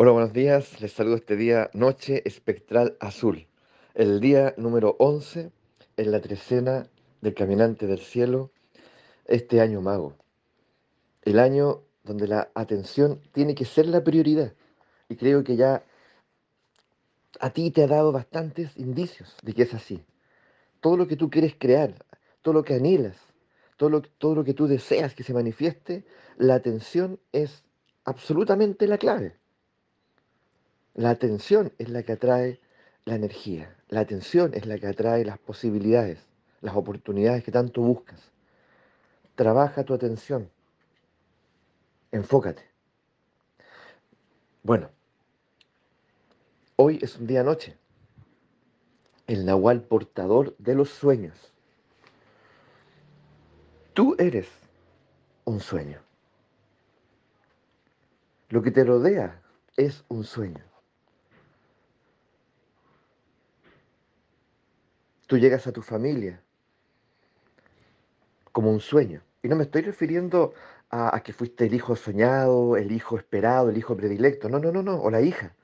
Hola, buenos días. Les saludo este día Noche Espectral Azul, el día número 11 en la trecena del Caminante del Cielo, este año mago. El año donde la atención tiene que ser la prioridad. Y creo que ya a ti te ha dado bastantes indicios de que es así. Todo lo que tú quieres crear, todo lo que anhelas, todo lo, todo lo que tú deseas que se manifieste, la atención es absolutamente la clave. La atención es la que atrae la energía. La atención es la que atrae las posibilidades, las oportunidades que tanto buscas. Trabaja tu atención. Enfócate. Bueno, hoy es un día noche. El Nahual portador de los sueños. Tú eres un sueño. Lo que te rodea es un sueño. Tú llegas a tu familia como un sueño. Y no me estoy refiriendo a, que fuiste el hijo soñado, el hijo esperado, el hijo predilecto. No, no, no, no. O la hija.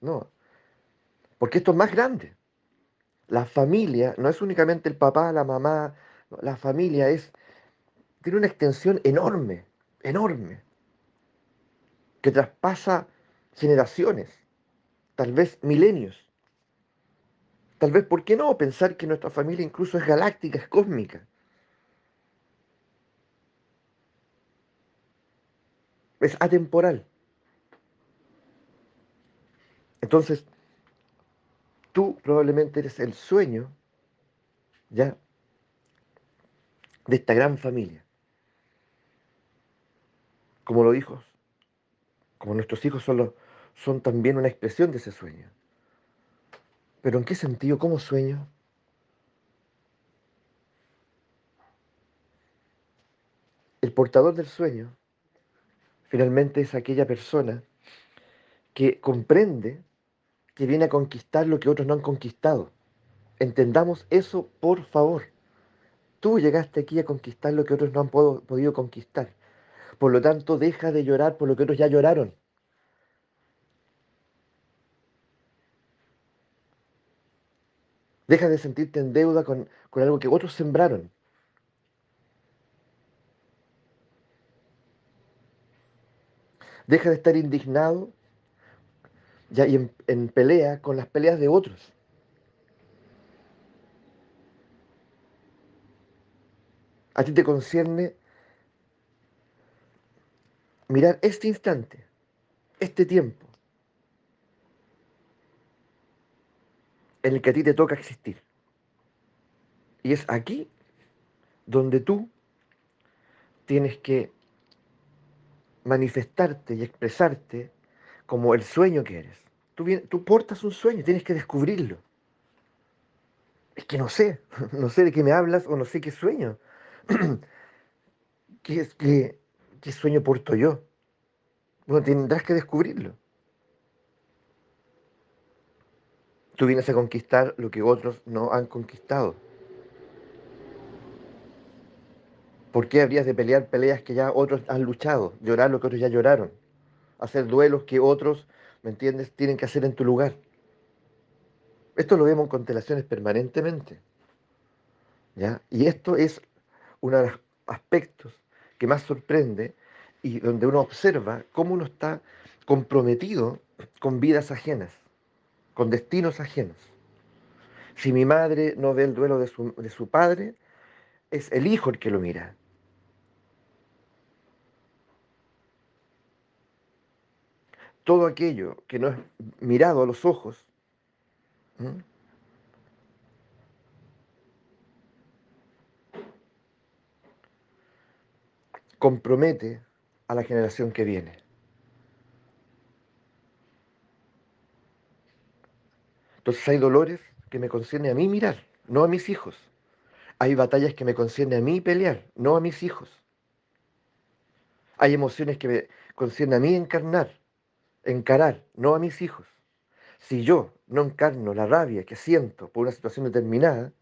No. Porque esto es más grande. La familia no es únicamente el papá, la mamá. La familia es tiene una extensión enorme, enorme, que traspasa generaciones, tal vez milenios. Tal vez, ¿por qué no pensar que nuestra familia incluso es galáctica, es cósmica? Es atemporal. Entonces, tú probablemente eres el sueño, ¿ya? De esta gran familia. Como los hijos, como nuestros hijos son, son también una expresión de ese sueño. ¿Pero en qué sentido? ¿Cómo sueño? El portador del sueño finalmente es aquella persona que comprende que viene a conquistar lo que otros no han conquistado. Entendamos eso, por favor. Tú llegaste aquí a conquistar lo que otros no han podido conquistar. Por lo tanto, deja de llorar por lo que otros ya lloraron. Deja de sentirte en deuda con, algo que otros sembraron. Deja de estar indignado ya, y en, pelea con las peleas de otros. A ti te concierne mirar este instante, este tiempo, en el que a ti te toca existir. Y es aquí donde tú tienes que manifestarte y expresarte como el sueño que eres. Tú, tú portas un sueño, tienes que descubrirlo. Es que no sé, no sé de qué me hablas o no sé qué sueño. ¿Qué, qué, qué sueño porto yo? Bueno, tendrás que descubrirlo. Tú vienes a conquistar lo que otros no han conquistado. ¿Por qué habrías de pelear peleas que ya otros han luchado? Llorar lo que otros ya lloraron. Hacer duelos que otros, ¿me entiendes?, tienen que hacer en tu lugar. Esto lo vemos en constelaciones permanentemente. ¿ya? Y esto es uno de los aspectos que más sorprende y donde uno observa cómo uno está comprometido con vidas ajenas con destinos ajenos. Si mi madre no ve el duelo de su, padre, es el hijo el que lo mira. Todo aquello que no es mirado a los ojos, compromete a la generación que viene. Entonces hay dolores que me concierne a mí mirar, no a mis hijos. Hay batallas que me concierne a mí pelear, no a mis hijos. Hay emociones que me concierne a mí encarnar, encarar, no a mis hijos. Si yo no encarno la rabia que siento por una situación determinada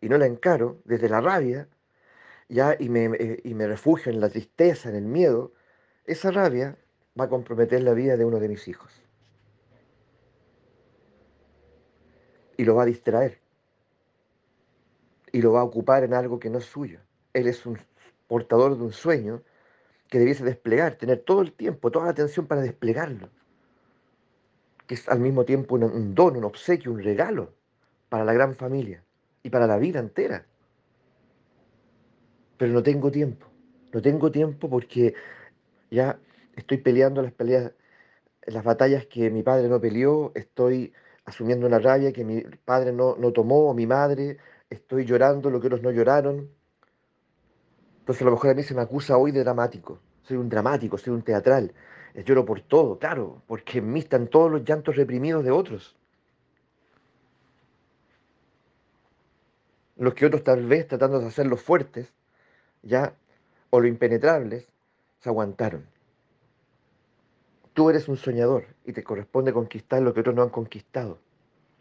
y no la encaro desde la rabia, ya y me, eh, y me refugio en la tristeza, en el miedo, esa rabia va a comprometer la vida de uno de mis hijos. Y lo va a distraer y lo va a ocupar en algo que no es suyo. Él es un portador de un sueño que debiese desplegar, tener todo el tiempo, toda la atención para desplegarlo, que es al mismo tiempo un, don, un obsequio, un regalo para la gran familia y para la vida entera. Pero no tengo tiempo, no tengo tiempo porque ya estoy peleando las peleas, las batallas que mi padre no peleó, estoy asumiendo una rabia que mi padre no, no tomó, o mi madre, estoy llorando lo que otros no lloraron. Entonces a lo mejor a mí se me acusa hoy de dramático. Soy un dramático, soy un teatral. Eh, lloro por todo, claro, porque en mí están todos los llantos reprimidos de otros. Los que otros tal vez tratando de hacerlos fuertes, ya, o lo impenetrables, se aguantaron. Tú eres un soñador y te corresponde conquistar lo que otros no han conquistado.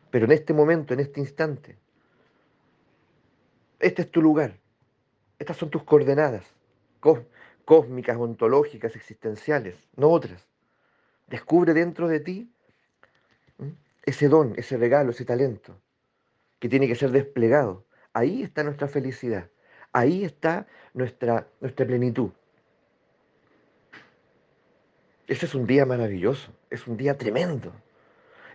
Pero en este momento, en este instante, este es tu lugar. Estas son tus coordenadas cósmicas, ontológicas, existenciales, no otras. Descubre dentro de ti ese don, ese regalo, ese talento que tiene que ser desplegado. Ahí está nuestra felicidad. Ahí está nuestra, nuestra plenitud. Ese es un día maravilloso, es un día tremendo.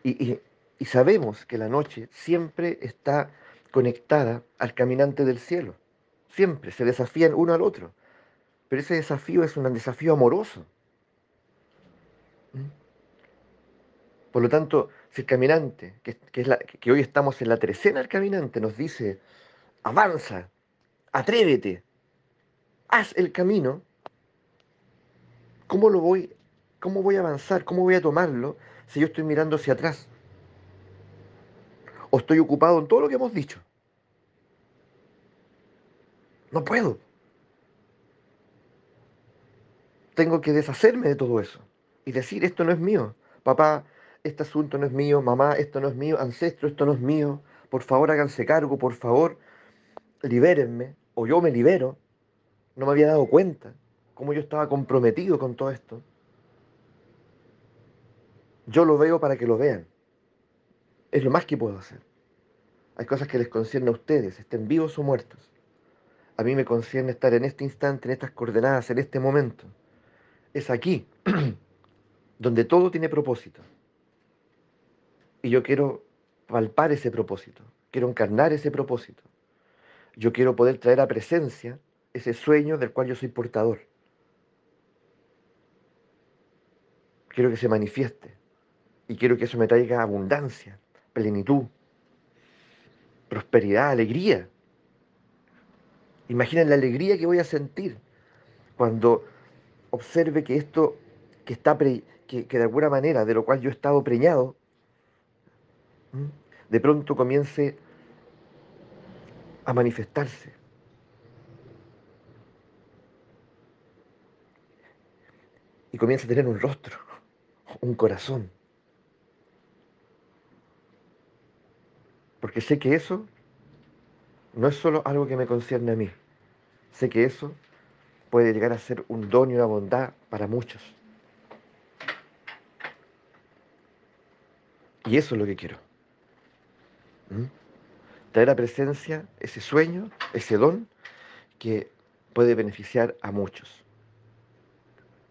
Y, y sabemos que la noche siempre está conectada al caminante del cielo. Siempre se desafían uno al otro. Pero ese desafío es un desafío amoroso. ¿Mm? Por lo tanto, si el caminante, que, que hoy estamos en la trecena del caminante, nos dice, avanza, atrévete, haz el camino, ¿cómo lo voy, cómo voy a avanzar, cómo voy a tomarlo si yo estoy mirando hacia atrás? o estoy ocupado en todo lo que hemos dicho. No puedo. Tengo que deshacerme de todo eso y decir, esto no es mío. Papá, este asunto no es mío. Mamá, esto no es mío. Ancestro, esto no es mío. Por favor, háganse cargo. Por favor, libérenme. O yo me libero. No me había dado cuenta cómo yo estaba comprometido con todo esto. Yo lo veo para que lo vean. Es lo más que puedo hacer. Hay cosas que les concierne a ustedes, estén vivos o muertos. A mí me concierne estar en este instante, en estas coordenadas, en este momento. Es aquí donde todo tiene propósito. Y yo quiero palpar ese propósito, quiero encarnar ese propósito. Yo quiero poder traer a presencia ese sueño del cual yo soy portador. Quiero que se manifieste y quiero que eso me traiga abundancia, plenitud, prosperidad, alegría. Imaginen la alegría que voy a sentir cuando observe que esto que está que, de alguna manera de lo cual yo he estado preñado, de pronto comience a manifestarse. Y comience a tener un rostro, un corazón. Porque sé que eso no es solo algo que me concierne a mí. Sé que eso puede llegar a ser un don y una bondad para muchos. Y eso es lo que quiero. ¿Mm? Traer a presencia ese sueño, ese don que puede beneficiar a muchos.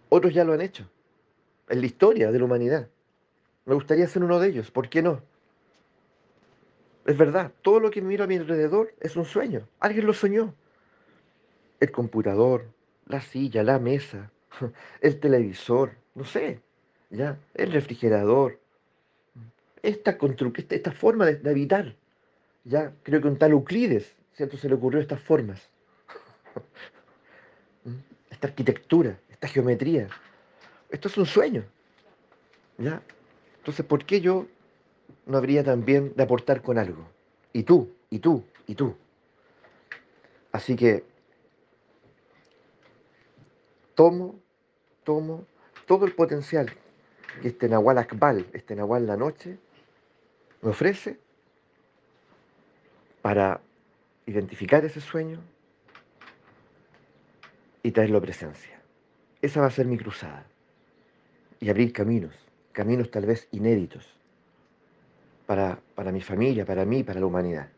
Otros ya lo han hecho. En la historia de la humanidad. Me gustaría ser uno de ellos. ¿Por qué no? Es verdad, todo lo que miro a mi alrededor es un sueño. Alguien lo soñó. El computador, la silla, la mesa, el televisor, no sé, ya, el refrigerador. Esta, esta, esta forma de, habitar, ya, creo que un tal Euclides, ¿cierto? Se le ocurrió estas formas. Esta arquitectura, esta geometría. Esto es un sueño, ya. Entonces, ¿por qué yo no habría también de aportar con algo. Y tú, y tú, y tú. Así que tomo, tomo todo el potencial que este Nahual Akbal, este Nahual la noche, me ofrece para identificar ese sueño y traerlo a presencia. Esa va a ser mi cruzada. Y abrir caminos, caminos tal vez inéditos para, para mi familia, para mí, para la humanidad.